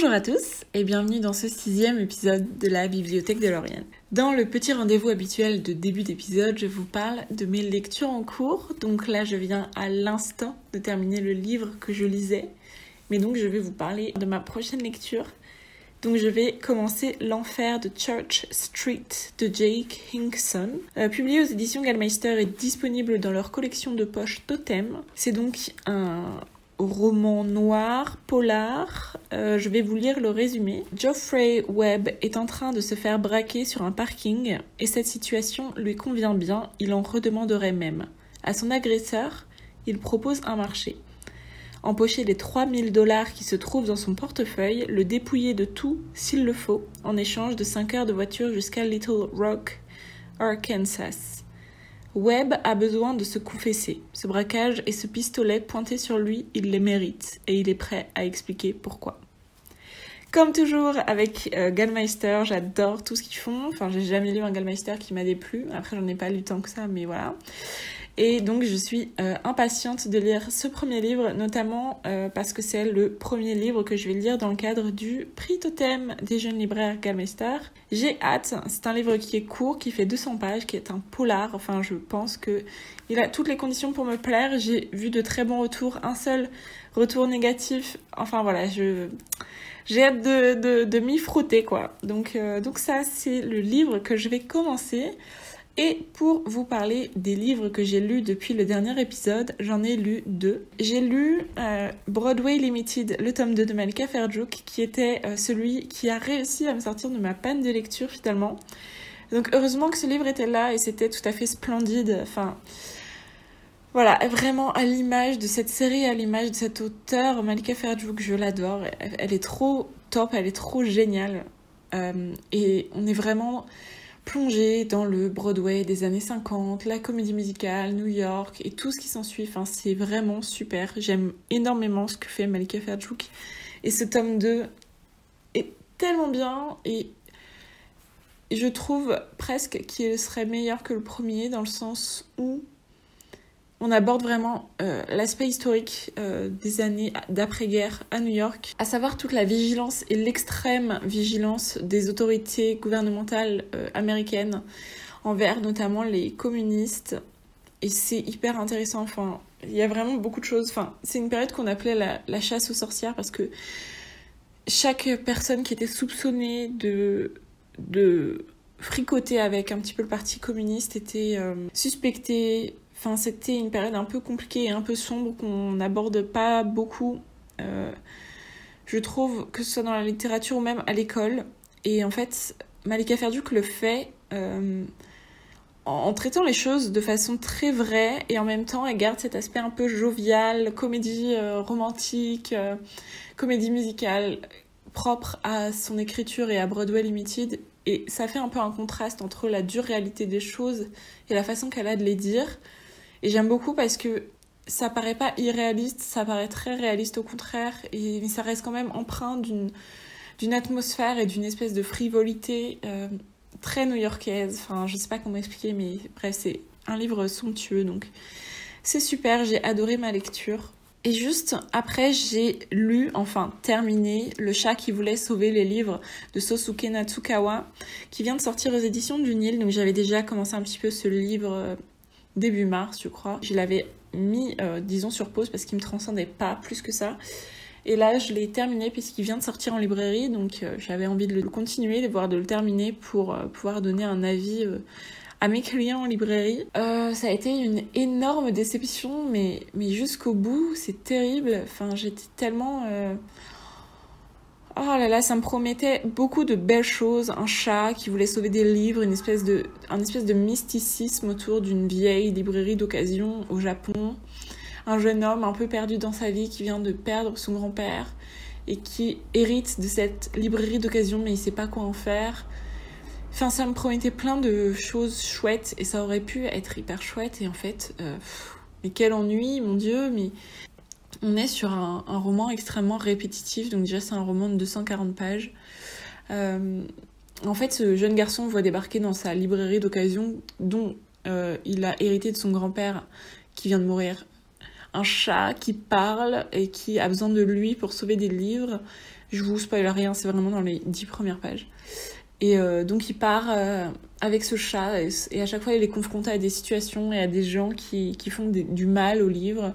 Bonjour à tous et bienvenue dans ce sixième épisode de la Bibliothèque de Lauriane. Dans le petit rendez-vous habituel de début d'épisode, je vous parle de mes lectures en cours. Donc là, je viens à l'instant de terminer le livre que je lisais. Mais donc, je vais vous parler de ma prochaine lecture. Donc, je vais commencer L'Enfer de Church Street de Jake Hinkson. Euh, publié aux éditions Gallmeister et disponible dans leur collection de poches Totem. C'est donc un roman noir, polar. Euh, je vais vous lire le résumé. Geoffrey Webb est en train de se faire braquer sur un parking et cette situation lui convient bien, il en redemanderait même. À son agresseur, il propose un marché. Empocher les 3000 dollars qui se trouvent dans son portefeuille, le dépouiller de tout s'il le faut, en échange de 5 heures de voiture jusqu'à Little Rock, Arkansas. Webb a besoin de se confesser. Ce braquage et ce pistolet pointé sur lui, il les mérite et il est prêt à expliquer pourquoi. Comme toujours avec euh, Gallmeister, j'adore tout ce qu'ils font. Enfin, j'ai jamais lu un Gallmeister qui m'a déplu. Après, j'en ai pas lu tant que ça, mais voilà. Et donc je suis euh, impatiente de lire ce premier livre, notamment euh, parce que c'est le premier livre que je vais lire dans le cadre du prix totem des jeunes libraires Galmester. J'ai hâte, c'est un livre qui est court, qui fait 200 pages, qui est un polar, enfin je pense que il a toutes les conditions pour me plaire. J'ai vu de très bons retours, un seul retour négatif, enfin voilà, je... J'ai hâte de, de, m'y frotter quoi. Donc, euh, donc ça c'est le livre que je vais commencer. Et pour vous parler des livres que j'ai lus depuis le dernier épisode, j'en ai lu deux. J'ai lu euh, Broadway Limited, le tome 2 de Malika Ferjuk, qui était euh, celui qui a réussi à me sortir de ma panne de lecture finalement. Donc heureusement que ce livre était là et c'était tout à fait splendide. Enfin, voilà, vraiment à l'image de cette série, à l'image de cet auteur, Malika Ferjuk, je l'adore. Elle, est trop top, elle est trop géniale. Euh, et on est vraiment plongé dans le Broadway des années 50, la comédie musicale, New York et tout ce qui s'ensuit. Enfin, c'est vraiment super. J'aime énormément ce que fait Malika Ferjuk. Et ce tome 2 est tellement bien et je trouve presque qu'il serait meilleur que le premier dans le sens où on aborde vraiment euh, l'aspect historique euh, des années d'après-guerre à New York, à savoir toute la vigilance et l'extrême vigilance des autorités gouvernementales euh, américaines envers notamment les communistes. Et c'est hyper intéressant. Enfin, il y a vraiment beaucoup de choses. Enfin, c'est une période qu'on appelait la, chasse aux sorcières parce que chaque personne qui était soupçonnée de, de fricoter avec un petit peu le parti communiste était suspectée Enfin, c'était une période un peu compliquée et un peu sombre qu'on n'aborde pas beaucoup. Euh, je trouve que ce soit dans la littérature ou même à l'école. Et en fait, Malika Ferduc le fait euh, en, traitant les choses de façon très vraie et en même temps elle garde cet aspect un peu jovial, comédie euh, romantique, comédie musicale propre à son écriture et à Broadway Limited. Et ça fait un peu un contraste entre la dure réalité des choses et la façon qu'elle a de les dire. Et j'aime beaucoup parce que ça paraît pas irréaliste, ça paraît très réaliste au contraire, et ça reste quand même empreint d'une d'une atmosphère et d'une espèce de frivolité euh, très new-yorkaise. Enfin, je sais pas comment expliquer, mais bref, c'est un livre somptueux, donc c'est super. J'ai adoré ma lecture. Et juste après, j'ai lu, enfin terminé, Le chat qui voulait sauver les livres de Sosuke Natsukawa, qui vient de sortir aux éditions du Nil. Donc j'avais déjà commencé un petit peu ce livre euh, début mars, je crois. Je l'avais mis, euh, disons, sur pause parce qu'il me transcendait pas plus que ça. Et là, je l'ai terminé puisqu'il vient de sortir en librairie, donc euh, j'avais envie de le continuer, de voir de le terminer pour euh, pouvoir donner un avis à mes clients en librairie. ça a été une énorme déception, mais, mais jusqu'au bout, c'est terrible. Enfin, j'étais tellement Oh là là, ça me promettait beaucoup de belles choses. Un chat qui voulait sauver des livres, une espèce de, un espèce de mysticisme autour d'une vieille librairie d'occasion au Japon. Un jeune homme un peu perdu dans sa vie qui vient de perdre son grand-père et qui hérite de cette librairie d'occasion mais il sait pas quoi en faire. Enfin, ça me promettait plein de choses chouettes et ça aurait pu être hyper chouette et en fait, euh, mais quel ennui, mon dieu, mais on est sur un, roman extrêmement répétitif, donc déjà c'est un roman de 240 pages. Euh, en fait, ce jeune garçon voit débarquer dans sa librairie d'occasion, dont euh, il a hérité de son grand-père qui vient de mourir, un chat qui parle et qui a besoin de lui pour sauver des livres. Je vous spoil rien, c'est vraiment dans les dix premières pages. Et euh, donc il part avec ce chat et, à chaque fois il est confronté à des situations et à des gens qui, qui font du mal au livre.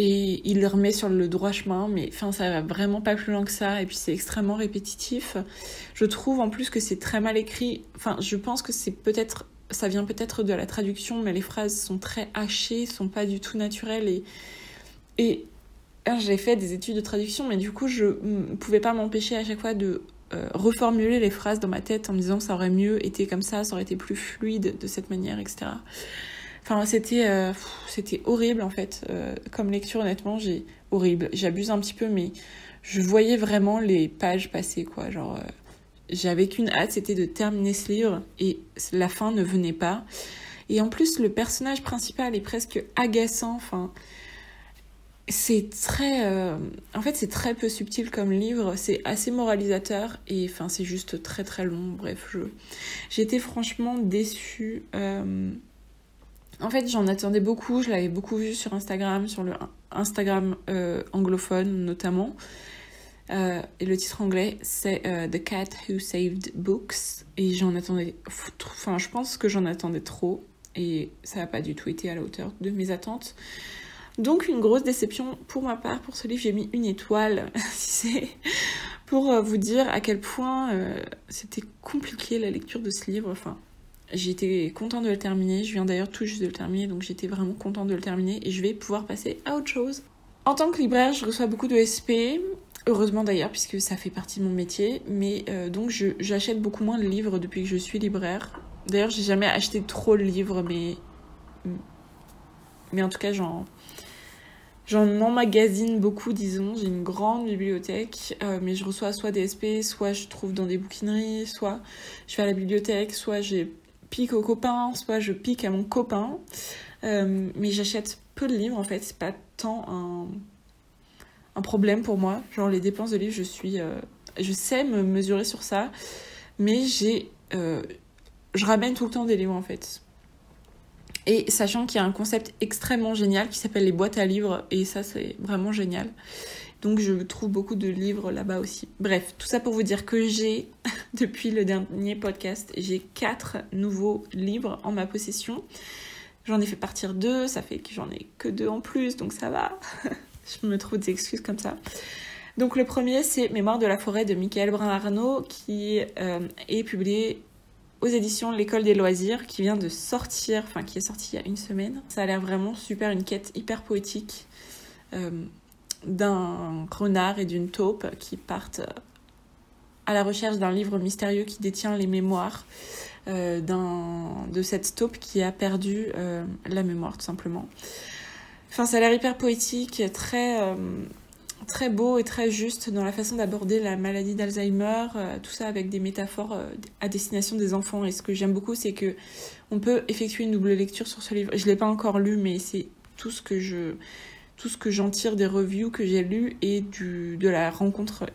Et il le remet sur le droit chemin, mais enfin ça va vraiment pas plus loin que ça. Et puis c'est extrêmement répétitif. Je trouve en plus que c'est très mal écrit. Enfin, je pense que c'est peut-être ça vient peut-être de la traduction, mais les phrases sont très hachées, sont pas du tout naturelles. Et, et j'ai fait des études de traduction, mais du coup, je ne pouvais pas m'empêcher à chaque fois de euh, reformuler les phrases dans ma tête en me disant que ça aurait mieux été comme ça, ça aurait été plus fluide de cette manière, etc. Enfin, c'était euh, c'était horrible en fait. Euh, comme lecture, honnêtement, j'ai horrible. J'abuse un petit peu, mais je voyais vraiment les pages passer, quoi. Genre, j'avais qu'une hâte, c'était de terminer ce livre et la fin ne venait pas. Et en plus, le personnage principal est presque agaçant. Enfin, c'est très. Euh, en fait, c'est très peu subtil comme livre. C'est assez moralisateur et enfin, c'est juste très très long. Bref, j'étais franchement déçue. Euh, en fait, j'en attendais beaucoup. Je l'avais beaucoup vu sur Instagram, sur le Instagram euh, anglophone notamment. et le titre anglais, c'est The Cat Who Saved Books. Et j'en attendais. Enfin, je pense que j'en attendais trop. Et ça n'a pas du tout été à la hauteur de mes attentes. Donc une grosse déception pour ma part pour ce livre, j'ai mis une étoile, c'est pour euh, vous dire à quel point euh, c'était compliqué la lecture de ce livre. Enfin, j'étais contente de le terminer, je viens d'ailleurs tout juste de le terminer, donc j'étais vraiment contente de le terminer et je vais pouvoir passer à autre chose. En tant que libraire, je reçois beaucoup de SP, heureusement d'ailleurs puisque ça fait partie de mon métier, mais euh, donc j'achète beaucoup moins de livres depuis que je suis libraire. D'ailleurs, j'ai jamais acheté trop de livres, mais mais en tout cas, j'en J'en emmagasine beaucoup, disons. J'ai une grande bibliothèque, euh, mais je reçois soit des SP, soit je trouve dans des bouquineries, soit je vais à la bibliothèque, soit je pique aux copains, soit je pique à mon copain. Euh, mais j'achète peu de livres en fait, c'est pas tant un, problème pour moi. Genre les dépenses de livres, je suis. Euh, je sais me mesurer sur ça, mais j'ai. je ramène tout le temps des livres en fait. Et sachant qu'il y a un concept extrêmement génial qui s'appelle les boîtes à livres, et ça c'est vraiment génial. Donc je trouve beaucoup de livres là-bas aussi. Bref, tout ça pour vous dire que j'ai, depuis le dernier podcast, j'ai quatre nouveaux livres en ma possession. J'en ai fait partir deux, ça fait que j'en ai que deux en plus, donc ça va. je me trouve des excuses comme ça. Donc le premier c'est Mémoire de la forêt de Michael Brun-Arnaud qui euh, est publié aux éditions L'école des loisirs qui vient de sortir, enfin qui est sorti il y a une semaine. Ça a l'air vraiment super, une quête hyper poétique euh, d'un renard et d'une taupe qui partent à la recherche d'un livre mystérieux qui détient les mémoires euh, de cette taupe qui a perdu euh, la mémoire tout simplement. Enfin ça a l'air hyper poétique, très beau et très juste dans la façon d'aborder la maladie d'Alzheimer, euh, tout ça avec des métaphores euh, à destination des enfants. Et ce que j'aime beaucoup, c'est que on peut effectuer une double lecture sur ce livre. Je l'ai pas encore lu, mais c'est tout ce que je tout ce que j'en tire des reviews que j'ai lues et du, de la rencontre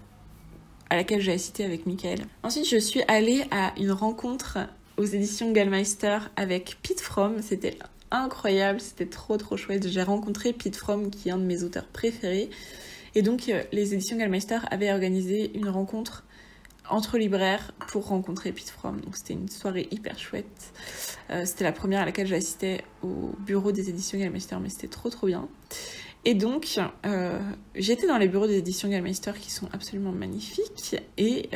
à laquelle j'ai assisté avec Michael. Ensuite, je suis allée à une rencontre aux éditions Gallmeister avec Pete Fromm. C'était incroyable, c'était trop trop chouette. J'ai rencontré Pete Fromm, qui est un de mes auteurs préférés. Et donc, euh, les éditions Gallmeister avaient organisé une rencontre entre libraires pour rencontrer Pete Fromm. Donc, c'était une soirée hyper chouette. Euh, c'était la première à laquelle j'assistais au bureau des éditions Gallmeister, mais c'était trop trop bien. Et donc, euh, j'étais dans les bureaux des éditions Gallmeister qui sont absolument magnifiques. Et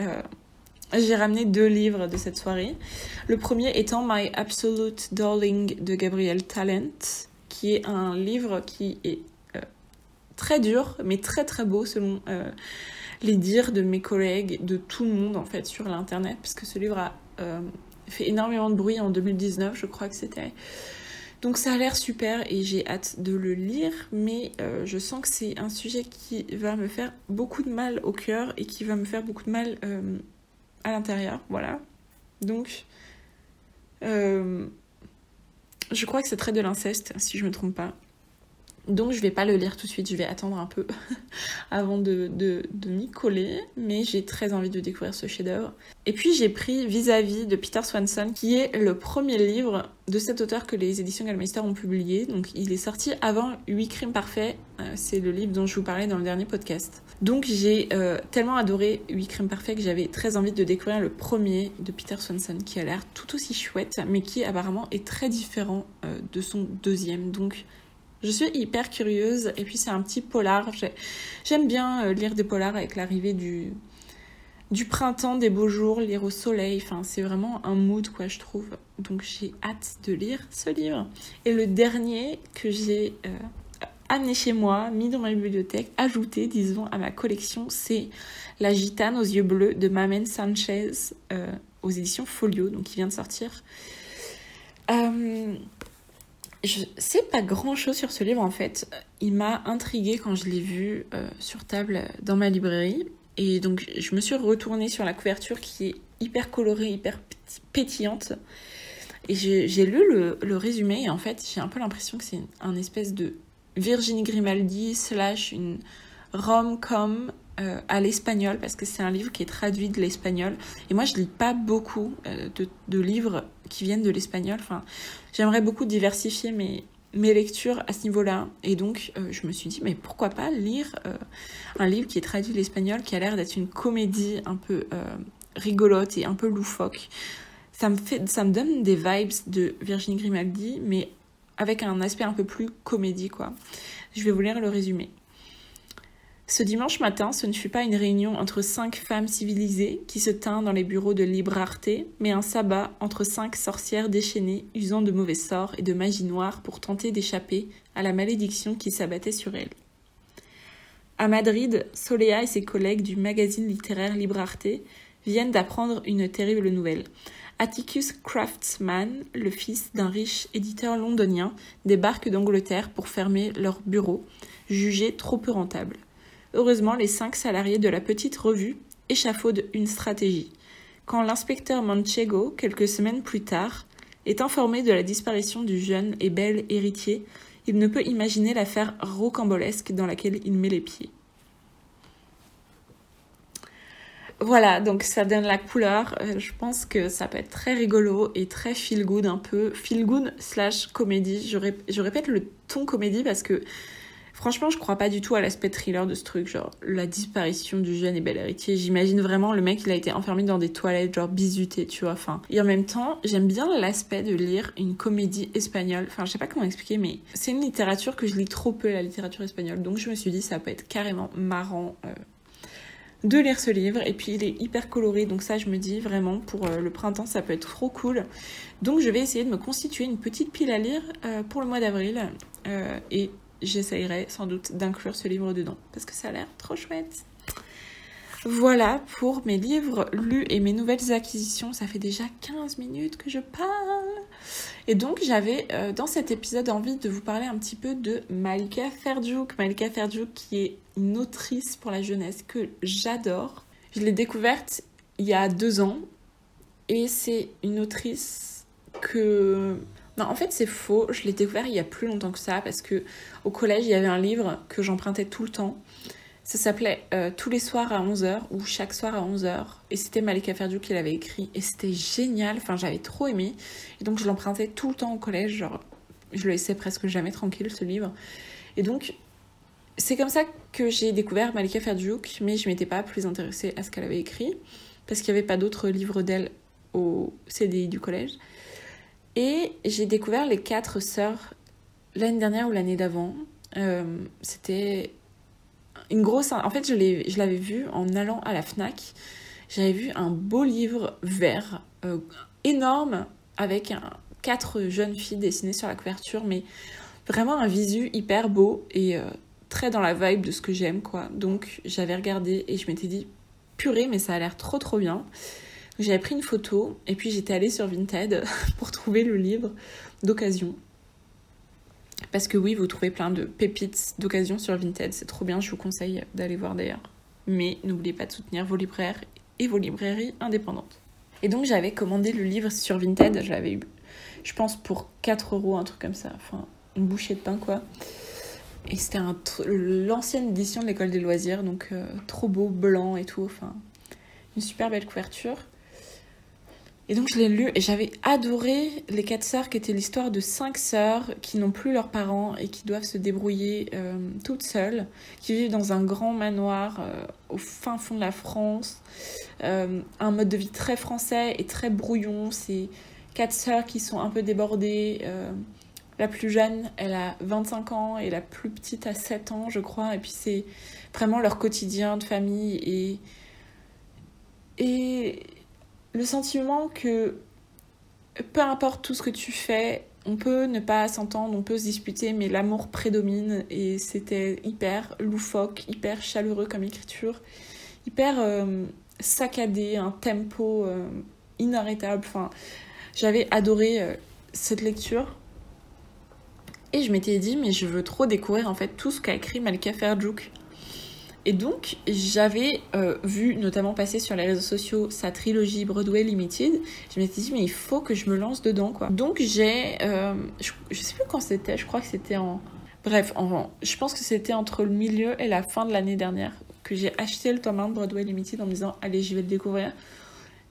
j'ai ramené deux livres de cette soirée. Le premier étant My Absolute Darling de Gabriel Talent, qui est un livre qui est très dur, mais très très beau selon euh, les dires de mes collègues, de tout le monde en fait sur l'internet, parce que ce livre a euh, fait énormément de bruit en 2019, je crois que c'était. Donc ça a l'air super et j'ai hâte de le lire, mais euh, je sens que c'est un sujet qui va me faire beaucoup de mal au cœur et qui va me faire beaucoup de mal à l'intérieur, voilà. Donc, je crois que c'est très de l'inceste, si je me trompe pas. Donc je vais pas le lire tout de suite, je vais attendre un peu avant de, m'y coller, mais j'ai très envie de découvrir ce chef-d'œuvre. Et puis j'ai pris Vis-à-vis de Peter Swanson, qui est le premier livre de cet auteur que les éditions Gallmeister ont publié. Donc il est sorti avant 8 crimes parfaits, euh, c'est le livre dont je vous parlais dans le dernier podcast. Donc j'ai euh, tellement adoré 8 crimes parfaits que j'avais très envie de découvrir le premier de Peter Swanson, qui a l'air tout aussi chouette, mais qui apparemment est très différent euh, de son deuxième. Donc je suis hyper curieuse et puis c'est un petit polar. J'aime bien euh, lire des polars avec l'arrivée du, du printemps, des beaux jours, lire au soleil. Enfin, c'est vraiment un mood, quoi, je trouve. Donc j'ai hâte de lire ce livre. Et le dernier que j'ai euh, amené chez moi, mis dans ma bibliothèque, ajouté, disons, à ma collection, c'est La gitane aux yeux bleus de Mamen Sanchez euh, aux éditions Folio, donc qui vient de sortir. Je sais pas grand chose sur ce livre en fait. Il m'a intrigué quand je l'ai vu euh, sur table dans ma librairie. Et donc je me suis retournée sur la couverture qui est hyper colorée, hyper pétillante. Et j'ai lu le, résumé et en fait j'ai un peu l'impression que c'est un espèce de Virginie Grimaldi slash une rom-com euh, à l'espagnol parce que c'est un livre qui est traduit de l'espagnol. Et moi, je lis pas beaucoup euh, de, livres qui viennent de l'espagnol. Enfin, j'aimerais beaucoup diversifier mes, lectures à ce niveau-là. Et donc, euh, je me suis dit, mais pourquoi pas lire un livre qui est traduit de l'espagnol, qui a l'air d'être une comédie un peu rigolote et un peu loufoque. Ça me, fait, ça me donne des vibes de Virginie Grimaldi, mais avec un aspect un peu plus comédie, quoi. Je vais vous lire le résumé. Ce dimanche matin, ce ne fut pas une réunion entre cinq femmes civilisées qui se tint dans les bureaux de libre mais un sabbat entre cinq sorcières déchaînées usant de mauvais sorts et de magie noire pour tenter d'échapper à la malédiction qui s'abattait sur elles. À Madrid, Solea et ses collègues du magazine littéraire Libre viennent d'apprendre une terrible nouvelle. Atticus Craftsman, le fils d'un riche éditeur londonien, débarque d'Angleterre pour fermer leur bureau, jugé trop peu rentable. Heureusement, les cinq salariés de la petite revue échafaudent une stratégie. Quand l'inspecteur Manchego, quelques semaines plus tard, est informé de la disparition du jeune et bel héritier, il ne peut imaginer l'affaire rocambolesque dans laquelle il met les pieds. Voilà, donc ça donne la couleur. Euh, je pense que ça peut être très rigolo et très feel good un peu. Feel good slash comédie. je répète le ton comédie parce que Franchement, je crois pas du tout à l'aspect thriller de ce truc, genre la disparition du jeune et bel héritier. J'imagine vraiment le mec, il a été enfermé dans des toilettes, genre bisuté, tu vois. Enfin, et en même temps, j'aime bien l'aspect de lire une comédie espagnole. Enfin, je sais pas comment expliquer, mais c'est une littérature que je lis trop peu, la littérature espagnole. Donc je me suis dit, ça peut être carrément marrant. Euh, de lire ce livre et puis il est hyper coloré donc ça je me dis vraiment pour euh, le printemps ça peut être trop cool donc je vais essayer de me constituer une petite pile à lire euh, pour le mois d'avril j'essayerai sans doute d'inclure ce livre dedans parce que ça a l'air trop chouette. Voilà pour mes livres lus et mes nouvelles acquisitions. Ça fait déjà 15 minutes que je parle. Et donc j'avais euh, dans cet épisode envie de vous parler un petit peu de Malika Ferdouk. Malika Ferdouk qui est une autrice pour la jeunesse que j'adore. Je l'ai découverte il y a deux ans et c'est une autrice que non, en fait, c'est faux. Je l'ai découvert il y a plus longtemps que ça parce que au collège, il y avait un livre que j'empruntais tout le temps. Ça s'appelait euh, Tous les soirs à 11h ou Chaque soir à 11h. Et c'était Malika Ferdiou qui l'avait écrit. Et c'était génial. Enfin, j'avais trop aimé. Et donc, je l'empruntais tout le temps au collège. Genre, je le laissais presque jamais tranquille, ce livre. Et donc, c'est comme ça que j'ai découvert Malika Ferdiouk, mais je m'étais pas plus intéressée à ce qu'elle avait écrit, parce qu'il n'y avait pas d'autres livres d'elle au CDI du collège. Et j'ai découvert les quatre sœurs l'année dernière ou l'année d'avant. Euh, c'était une grosse. En fait, je l'avais vu en allant à la Fnac. J'avais vu un beau livre vert, euh, énorme, avec quatre jeunes filles dessinées sur la couverture, mais vraiment un visu hyper beau et euh, très dans la vibe de ce que j'aime, quoi. Donc j'avais regardé et je m'étais dit, purée, mais ça a l'air trop trop bien. J'avais pris une photo et puis j'étais allée sur Vinted pour trouver le livre d'occasion. Parce que oui, vous trouvez plein de pépites d'occasion sur Vinted, c'est trop bien, je vous conseille d'aller voir d'ailleurs. Mais n'oubliez pas de soutenir vos libraires et vos librairies indépendantes. Et donc j'avais commandé le livre sur Vinted, je l'avais eu, je pense, pour 4 euros, un truc comme ça, enfin une bouchée de pain quoi. Et c'était l'ancienne édition de l'école des loisirs, donc euh, trop beau, blanc et tout. Enfin, une super belle couverture. Et donc je l'ai lu et j'avais adoré Les Quatre Sœurs, qui était l'histoire de cinq sœurs qui n'ont plus leurs parents et qui doivent se débrouiller euh, toutes seules, qui vivent dans un grand manoir euh, au fin fond de la France. Euh, un mode de vie très français et très brouillon. C'est quatre sœurs qui sont un peu débordées. la plus jeune, elle a 25 ans et la plus petite a 7 ans, je crois. Et puis c'est vraiment leur quotidien de famille et... Et le sentiment que peu importe tout ce que tu fais, on peut ne pas s'entendre, on peut se disputer, mais l'amour prédomine et c'était hyper loufoque, hyper chaleureux comme écriture, hyper euh, saccadé, un tempo euh, inarrêtable. Enfin, j'avais adoré euh, cette lecture. Et je m'étais dit, mais je veux trop découvrir en fait tout ce qu'a écrit Malika Ferjuk. Et donc, j'avais euh, vu notamment passer sur les réseaux sociaux sa trilogie Broadway Limited. Je m'étais dit, mais il faut que je me lance dedans, quoi. Donc, j'ai. Euh, je, sais plus quand c'était, je crois que c'était en. Bref, en, je pense que c'était entre le milieu et la fin de l'année dernière que j'ai acheté le tome 1 de Broadway Limited en me disant, allez, je vais le découvrir.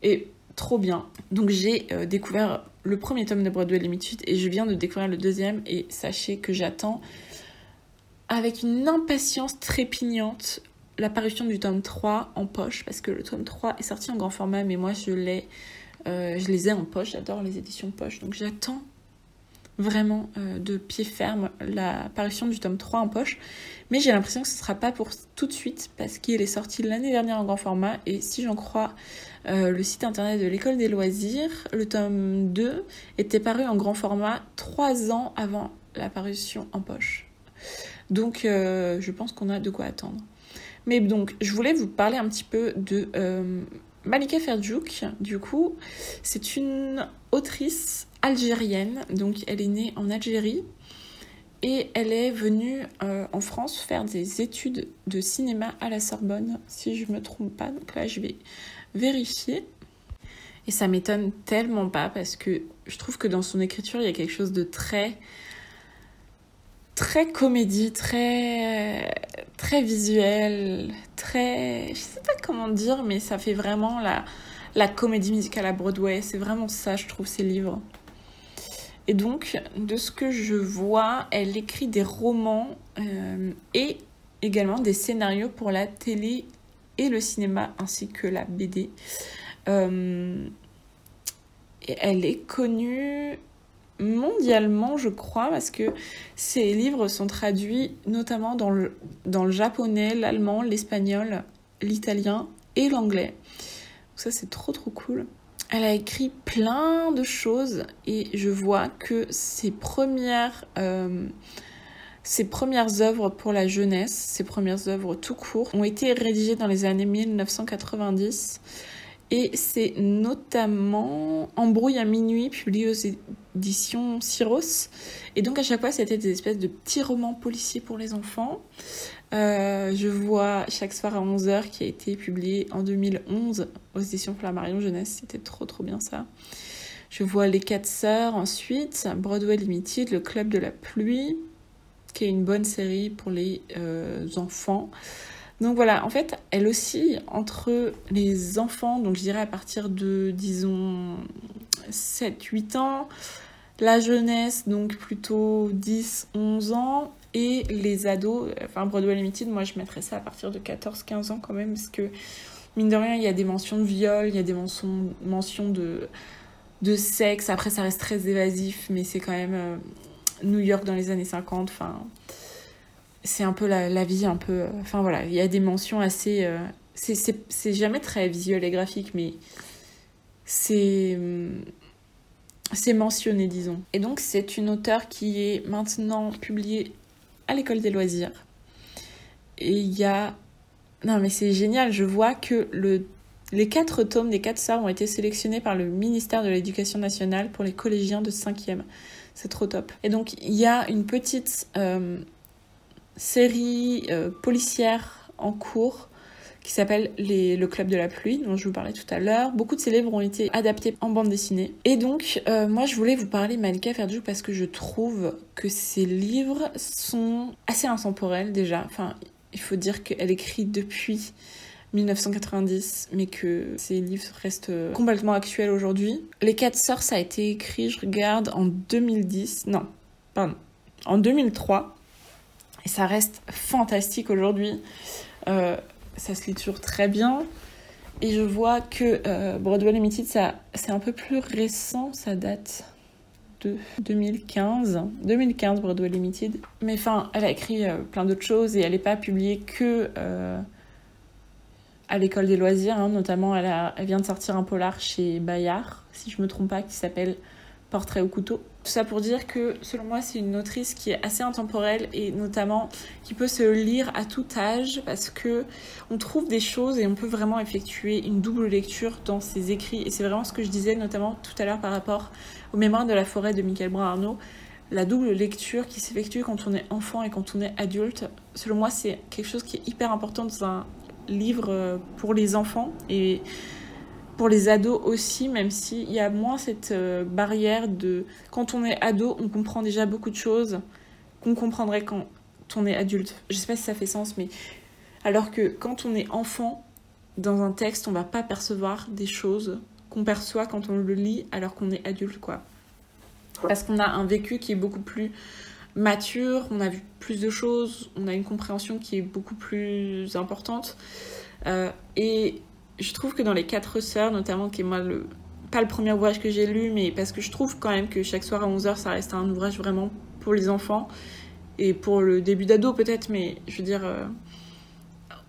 Et trop bien. Donc, j'ai euh, découvert le premier tome de Broadway Limited et je viens de découvrir le deuxième. Et sachez que j'attends avec une impatience trépignante l'apparition du tome 3 en poche, parce que le tome 3 est sorti en grand format, mais moi je l'ai, euh, les ai en poche, j'adore les éditions poche, donc j'attends vraiment euh, de pied ferme l'apparition du tome 3 en poche, mais j'ai l'impression que ce ne sera pas pour tout de suite, parce qu'il est sorti l'année dernière en grand format, et si j'en crois euh, le site internet de l'école des loisirs, le tome 2 était paru en grand format 3 ans avant l'apparition en poche. Donc je pense qu'on a de quoi attendre. Mais donc, je voulais vous parler un petit peu de euh, Malika Ferjouk. Du coup, c'est une autrice algérienne. Donc, elle est née en Algérie. Et elle est venue euh, en France faire des études de cinéma à la Sorbonne, si je ne me trompe pas. Donc là, je vais vérifier. Et ça m'étonne tellement pas parce que je trouve que dans son écriture, il y a quelque chose de très très comédie, très très visuel, très je sais pas comment dire mais ça fait vraiment la la comédie musicale à Broadway, c'est vraiment ça je trouve ces livres. Et donc de ce que je vois, elle écrit des romans euh, et également des scénarios pour la télé et le cinéma ainsi que la BD. Euh, elle est connue mondialement, je crois, parce que ces livres sont traduits notamment dans le, dans japonais, l'allemand, l'espagnol, l'italien et l'anglais. Ça, c'est trop trop cool. Elle a écrit plein de choses et je vois que ses premières, euh, ses premières œuvres pour la jeunesse, ses premières œuvres tout court, ont été rédigées dans les années 1990. Et c'est notamment Embrouille à minuit, publié aux éditions Cyros. Et donc à chaque fois, c'était des espèces de petits romans policiers pour les enfants. Euh, je vois Chaque soir à 11h qui a été publié en 2011 aux éditions Flammarion Jeunesse. C'était trop trop bien ça. Je vois Les Quatre Sœurs ensuite, Broadway Limited, Le Club de la Pluie, qui est une bonne série pour les euh, enfants. Donc voilà, en fait, elle aussi, entre les enfants, donc je dirais à partir de, disons, 7-8 ans, la jeunesse, donc plutôt 10-11 ans, et les ados, enfin Broadway Limited, moi je mettrais ça à partir de 14-15 ans quand même, parce que mine de rien, il y a des mentions de viol, il y a des mentions, mentions de, de sexe, après ça reste très évasif, mais c'est quand même euh, New York dans les années 50, enfin c'est un peu la, vie, un peu. Euh, enfin voilà, il y a des mentions assez. Euh, c'est jamais très visuel et graphique, mais c'est. Hum, c'est mentionné, disons. Et donc, c'est une auteure qui est maintenant publiée à l'école des loisirs. Et il y a. Non, mais c'est génial, je vois que le les quatre tomes des quatre sœurs ont été sélectionnés par le ministère de l'Éducation nationale pour les collégiens de 5e. C'est trop top. Et donc, il y a une petite euh, série euh, policière en cours qui s'appelle Le Club de la Pluie, dont je vous parlais tout à l'heure. Beaucoup de ces livres ont été adaptés en bande dessinée. Et donc, euh, moi, je voulais vous parler Malika Ferjou parce que je trouve que ces livres sont assez intemporels déjà. Enfin, il faut dire qu'elle écrit depuis 1990, mais que ces livres restent complètement actuels aujourd'hui. Les Quatre Sœurs, ça a été écrit, je regarde, en 2010. Non, pardon, en 2003. Et ça reste fantastique aujourd'hui. Euh, ça se lit toujours très bien. Et je vois que euh, Broadway Limited, c'est un peu plus récent, ça date de 2015. 2015, Broadway Limited. Mais enfin, elle a écrit euh, plein d'autres choses et elle n'est pas publiée que à l'école des loisirs. Hein. Notamment, elle, elle vient de sortir un polar chez Bayard, si je me trompe pas, qui s'appelle Portrait au couteau. Tout ça pour dire que, selon moi, c'est une autrice qui est assez intemporelle et notamment qui peut se lire à tout âge parce que on trouve des choses et on peut vraiment effectuer une double lecture dans ses écrits. Et c'est vraiment ce que je disais notamment tout à l'heure par rapport au mémoire de la forêt de Michael Brun-Arnaud. La double lecture qui s'effectue quand on est enfant et quand on est adulte, selon moi, c'est quelque chose qui est hyper important dans un livre pour les enfants. Pour les ados aussi, même s'il y a moins cette euh, barrière de quand on est ado, on comprend déjà beaucoup de choses qu'on comprendrait quand on est adulte. Je sais pas si ça fait sens, mais alors que quand on est enfant, dans un texte, on va pas percevoir des choses qu'on perçoit quand on le lit alors qu'on est adulte, quoi. Parce qu'on a un vécu qui est beaucoup plus mature, on a vu plus de choses, on a une compréhension qui est beaucoup plus importante. Euh, et je trouve que dans les quatre sœurs, notamment, qui est moi le pas le premier ouvrage que j'ai lu, mais parce que je trouve quand même que chaque soir à 11h, ça reste un ouvrage vraiment pour les enfants et pour le début d'ado peut-être, mais je veux dire, euh,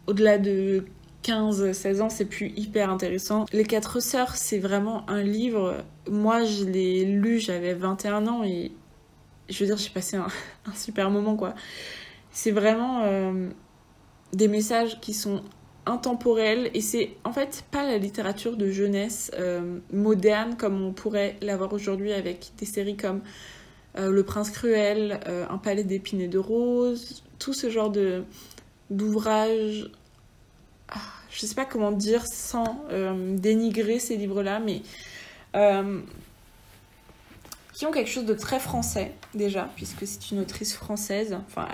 au-delà de 15-16 ans, c'est plus hyper intéressant. Les quatre sœurs, c'est vraiment un livre. Moi, je l'ai lu, j'avais 21 ans et je veux dire, j'ai passé un, super moment quoi. C'est vraiment euh, des messages qui sont intemporel et c'est en fait pas la littérature de jeunesse euh, moderne comme on pourrait l'avoir aujourd'hui avec des séries comme euh, Le Prince Cruel, euh, Un palais d'épines et de roses, tout ce genre de d'ouvrages. Ah, je sais pas comment dire sans dénigrer ces livres-là, mais qui ont quelque chose de très français déjà, puisque c'est une autrice française, enfin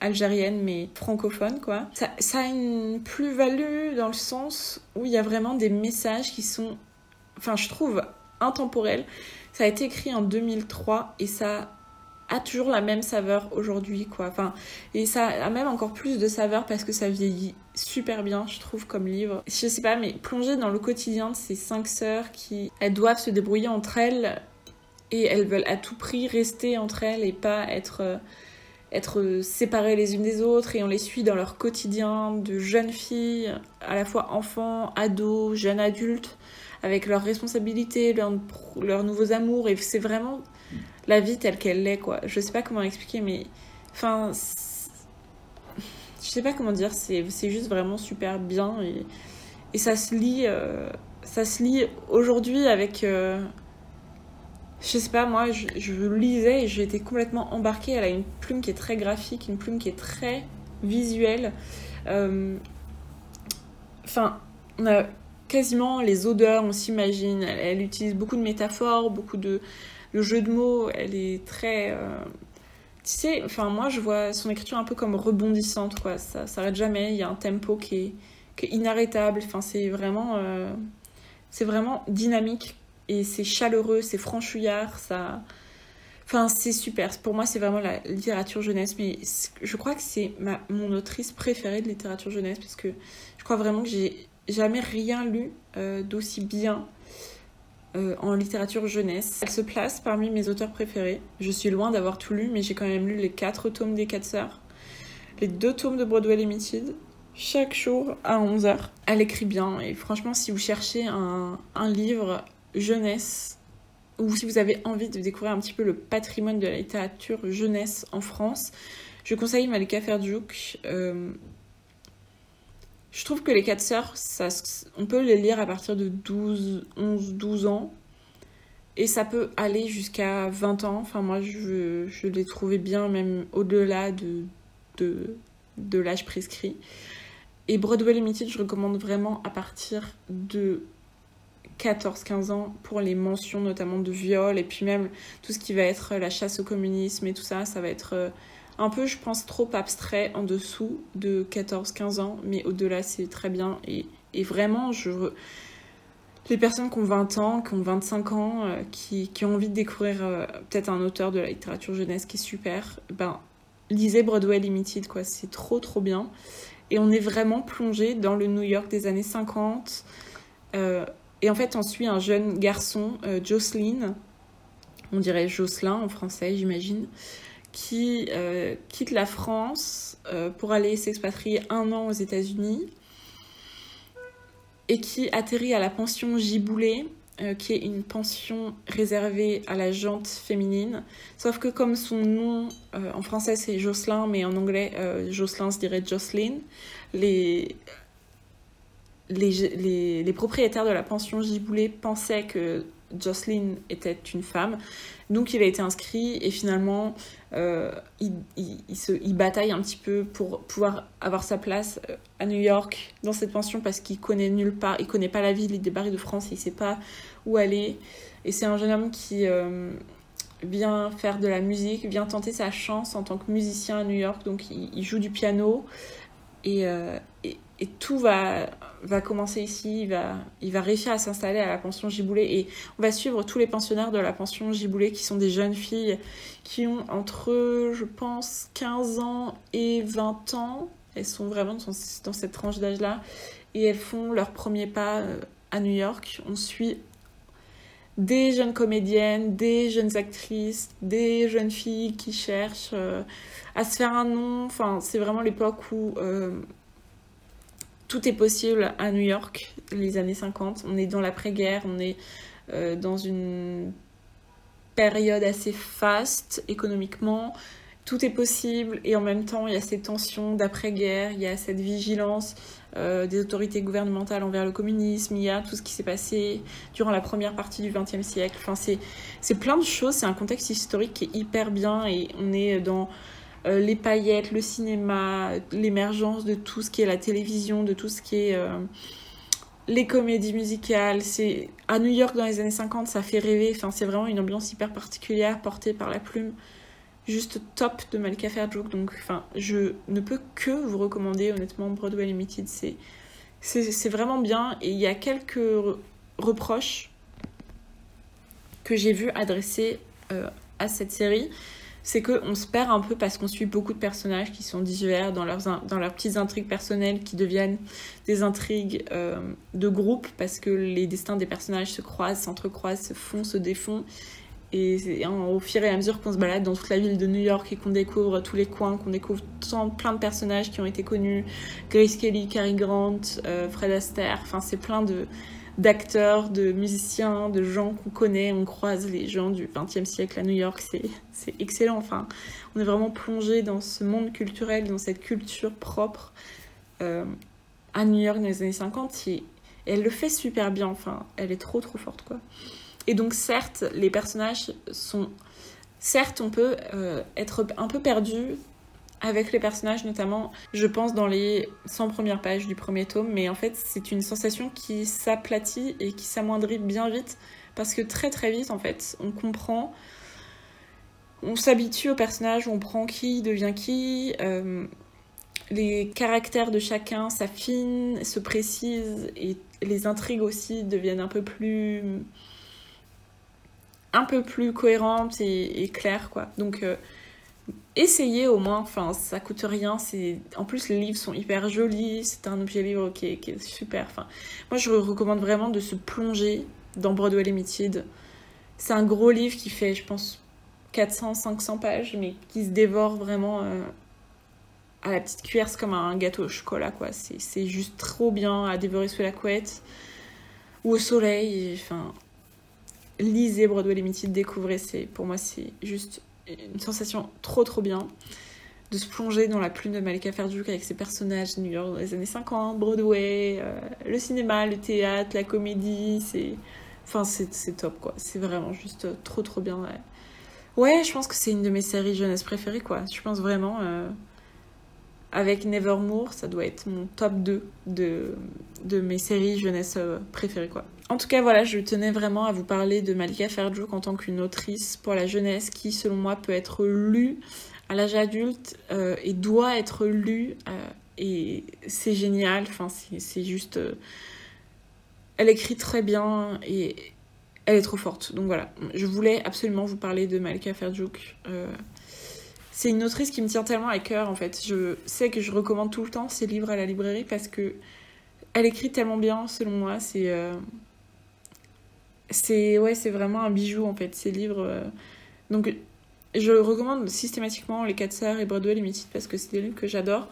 algérienne mais francophone quoi. Ça, a une plus-value dans le sens où il y a vraiment des messages qui sont, enfin je trouve, intemporels. Ça a été écrit en 2003 et ça a toujours la même saveur aujourd'hui quoi. Enfin, et ça a même encore plus de saveur parce que ça vieillit super bien je trouve comme livre. Je sais pas mais plonger dans le quotidien de ces cinq sœurs qui elles doivent se débrouiller entre elles et elles veulent à tout prix rester entre elles et pas être euh, être séparées les unes des autres et on les suit dans leur quotidien de jeunes filles, à la fois enfants, ados, jeunes adultes, avec leurs responsabilités, leurs, nouveaux amours. Et c'est vraiment la vie telle qu'elle l'est, quoi. Je sais pas comment expliquer, mais. Enfin. Je sais pas comment dire, c'est juste vraiment super bien et, et ça se lit. Euh, ça se aujourd'hui avec. Euh, je sais pas, moi, je, lisais et été complètement embarquée. Elle a une plume qui est très graphique, une plume qui est très visuelle. Euh, enfin, on a quasiment les odeurs, on s'imagine. Elle, utilise beaucoup de métaphores, beaucoup de, jeux de mots. Elle est très. Euh, tu sais, enfin, moi, je vois son écriture un peu comme rebondissante, quoi. Ça s'arrête jamais. Il y a un tempo qui est, qui est inarrêtable. Enfin, c'est vraiment. Euh, c'est vraiment dynamique et c'est chaleureux, c'est franchouillard, ça. Enfin, c'est super. Pour moi, c'est vraiment la littérature jeunesse. Mais je crois que c'est ma, mon autrice préférée de littérature jeunesse parce que je crois vraiment que j'ai jamais rien lu euh, d'aussi bien euh, en littérature jeunesse. Elle se place parmi mes auteurs préférés. Je suis loin d'avoir tout lu, mais j'ai quand même lu les quatre tomes des quatre sœurs, les deux tomes de Broadway Limited, chaque jour à 11h. Elle écrit bien et franchement, si vous cherchez un, un livre jeunesse, ou si vous avez envie de découvrir un petit peu le patrimoine de la littérature jeunesse en France, je conseille Malika Ferdjouk. Euh, je trouve que les quatre sœurs, ça, on peut les lire à partir de 12, 11, 12 ans. Et ça peut aller jusqu'à 20 ans. Enfin, moi, je, l'ai trouvé bien, même au-delà de, de, de l'âge prescrit. et Broadway Limited, je recommande vraiment à partir de 14-15 ans pour les mentions notamment de viol et puis même tout ce qui va être la chasse au communisme et tout ça, ça va être euh, un peu, je pense, trop abstrait en dessous de 14-15 ans, mais au-delà, c'est très bien. Et, et, vraiment, je... les personnes qui ont 20 ans, qui ont 25 ans, euh, qui, qui, ont envie de découvrir euh, peut-être un auteur de la littérature jeunesse qui est super, ben, lisez Broadway Limited, quoi. C'est trop, trop bien. Et on est vraiment plongé dans le New York des années 50. Euh, et en fait, on suit un jeune garçon, Jocelyn, on dirait Jocelyn en français, j'imagine, qui euh, quitte la France euh, pour aller s'expatrier un an aux États-Unis et qui atterrit à la pension Giboulet, euh, qui est une pension réservée à la jante féminine. Sauf que comme son nom en français c'est Jocelyn, mais en anglais Jocelyn se dirait Jocelyn, les, les, propriétaires de la pension Giboulet pensaient que Jocelyn était une femme. Donc il a été inscrit et finalement euh, il, il, se, il, bataille un petit peu pour pouvoir avoir sa place euh, à New York dans cette pension parce qu'il connaît nulle part, il connaît pas la ville, il débarque de France, il sait pas où aller. Et c'est un jeune homme qui euh, vient faire de la musique, vient tenter sa chance en tant que musicien à New York. Donc il, joue du piano et, et, et tout va commencer ici, il va, réussir à s'installer à la pension Giboulet et on va suivre tous les pensionnaires de la pension Giboulet qui sont des jeunes filles qui ont entre, je pense, 15 ans et 20 ans. Elles sont vraiment dans cette tranche d'âge-là et elles font leur premier pas euh, à New York. On suit des jeunes comédiennes, des jeunes actrices, des jeunes filles qui cherchent euh, à se faire un nom. C'est vraiment l'époque où euh, tout est possible à New York, les années 50. On est dans l'après-guerre, on est euh, dans une période assez faste économiquement. Tout est possible et en même temps il y a ces tensions d'après-guerre, il y a cette vigilance euh, des autorités gouvernementales envers le communisme, il y a tout ce qui s'est passé durant la première partie du XXe siècle. Enfin, c'est plein de choses, c'est un contexte historique qui est hyper bien et on est dans euh, les paillettes, le cinéma, l'émergence de tout ce qui est la télévision, de tout ce qui est euh, les comédies musicales. C'est à New York dans les années 50, ça fait rêver. Enfin, c'est vraiment une ambiance hyper particulière portée par la plume. Juste top de Malika Fairjoke. Donc, je ne peux que vous recommander honnêtement Broadway Limited. C'est c'est vraiment bien et il y a quelques reproches que j'ai vu adresser euh, à cette série c'est qu'on se perd un peu parce qu'on suit beaucoup de personnages qui sont divers dans leurs, dans leurs petites intrigues personnelles qui deviennent des intrigues euh, de groupe parce que les destins des personnages se croisent, s'entrecroisent, se font, se défont. Et au fur et à mesure qu'on se balade dans toute la ville de New York et qu'on découvre tous les coins, qu'on découvre plein de personnages qui ont été connus, Grace Kelly, Cary Grant, euh, Fred Astaire, enfin c'est plein de d'acteurs, de musiciens, de gens qu'on connaît. On croise les gens du XXe siècle à New York. C'est excellent. Enfin, on est vraiment plongé dans ce monde culturel, dans cette culture propre euh, à New York dans les années 50. Et elle le fait super bien. Enfin, elle est trop trop forte quoi. Et donc certes, les personnages sont certes, on peut euh, être un peu perdu avec les personnages, notamment, je pense, dans les 100 premières pages du premier tome, mais en fait, c'est une sensation qui s'aplatit et qui s'amoindrit bien vite, parce que très très vite, en fait, on comprend, on s'habitue au personnage, on prend qui devient qui, euh, les caractères de chacun s'affinent, se précisent, et les intrigues aussi deviennent un peu plus un peu plus cohérentes et, claires, quoi. Donc, euh, essayez au moins, enfin ça coûte rien, c'est en plus les livres sont hyper jolis, c'est un objet livre qui est, super. Enfin, moi je recommande vraiment de se plonger dans Broadway Limited. C'est un gros livre qui fait, je pense, 400-500 pages, mais qui se dévore vraiment euh, à la petite cuillère, comme un gâteau au chocolat, quoi. C'est juste trop bien à dévorer sous la couette ou au soleil. Enfin, lisez Broadway Limited, découvrez, c'est pour moi c'est juste une sensation trop trop bien de se plonger dans la plume de Malika Ferduc avec ses personnages New York dans les années 50, Broadway, euh, le cinéma, le théâtre, la comédie, c'est enfin c'est top quoi, c'est vraiment juste trop trop bien. Ouais, je pense que c'est une de mes séries jeunesse préférées quoi. Je pense vraiment euh, avec Nevermore, ça doit être mon top 2 de, de mes séries jeunesse euh, préférées quoi. En tout cas, voilà, je tenais vraiment à vous parler de Malika Ferjuk en tant qu'une autrice pour la jeunesse qui, selon moi, peut être lue à l'âge adulte euh, et doit être lue. Euh, et c'est génial, enfin, c'est juste. elle écrit très bien et elle est trop forte. Donc voilà, je voulais absolument vous parler de Malika Ferjuk c'est une autrice qui me tient tellement à cœur en fait. Je sais que je recommande tout le temps ses livres à la librairie parce que elle écrit tellement bien selon moi. C'est euh, c'est ouais, c'est vraiment un bijou en fait ces livres. Euh. Donc je recommande systématiquement Les Quatre Sœurs et Broadway Limited parce que c'est des livres que j'adore.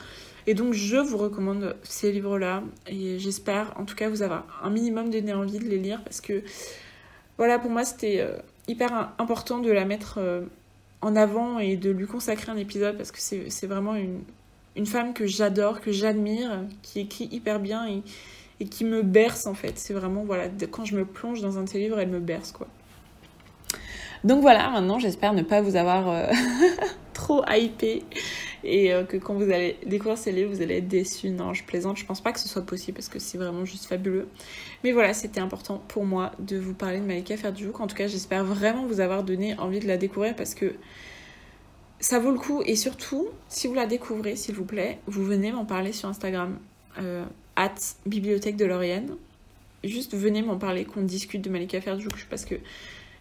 Et donc je vous recommande ces livres-là et j'espère en tout cas vous avoir un minimum donné envie de les lire parce que voilà pour moi c'était euh, hyper important de la mettre en avant et de lui consacrer un épisode parce que c'est vraiment une, une femme que j'adore, que j'admire, qui écrit hyper bien et, et, qui me berce en fait. C'est vraiment, voilà, quand je me plonge dans un de ses livres, elle me berce quoi. Donc voilà, maintenant j'espère ne pas vous avoir euh, trop hypé et euh, que quand vous allez découvrir ces livres, vous allez être déçus. Non, je plaisante, je pense pas que ce soit possible parce que c'est vraiment juste fabuleux. Mais voilà, c'était important pour moi de vous parler de Malika Ferdouk. En tout cas, j'espère vraiment vous avoir donné envie de la découvrir parce que ça vaut le coup. Et surtout, si vous la découvrez, s'il vous plaît, vous venez m'en parler sur Instagram, euh, at bibliothèque de Laurienne. Juste venez m'en parler, qu'on discute de Malika Ferdouk parce que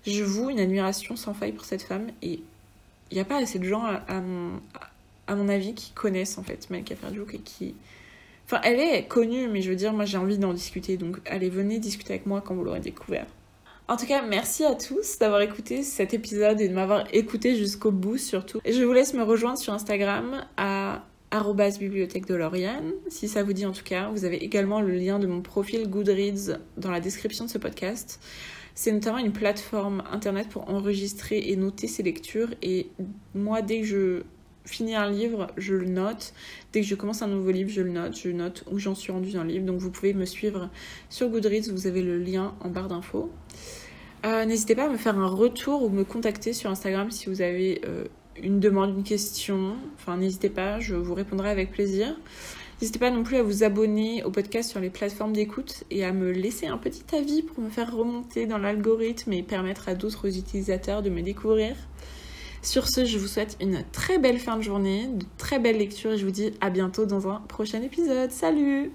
je voue une admiration sans faille pour cette femme et il n'y a pas assez de gens à, mon, à mon avis qui connaissent en fait Malika Ferdouk et qui... Enfin, elle est connue, mais je veux dire, moi j'ai envie d'en discuter, donc allez, venez discuter avec moi quand vous l'aurez découvert. En tout cas, merci à tous d'avoir écouté cet épisode et de m'avoir écouté jusqu'au bout surtout. Et je vous laisse me rejoindre sur Instagram à bibliothèque de Lauriane, si ça vous dit en tout cas. Vous avez également le lien de mon profil Goodreads dans la description de ce podcast. C'est notamment une plateforme internet pour enregistrer et noter ses lectures. Et moi, dès que je finis un livre, je le note. Dès que je commence un nouveau livre, je le note. Je note où j'en suis rendu dans le livre. Donc vous pouvez me suivre sur Goodreads. Vous avez le lien en barre d'infos. Euh, n'hésitez pas à me faire un retour ou me contacter sur Instagram si vous avez euh, une demande, une question. Enfin, n'hésitez pas, je vous répondrai avec plaisir. N'hésitez pas non plus à vous abonner au podcast sur les plateformes d'écoute et à me laisser un petit avis pour me faire remonter dans l'algorithme et permettre à d'autres utilisateurs de me découvrir. Sur ce, je vous souhaite une très belle fin de journée, de très belles lectures et je vous dis à bientôt dans un prochain épisode. Salut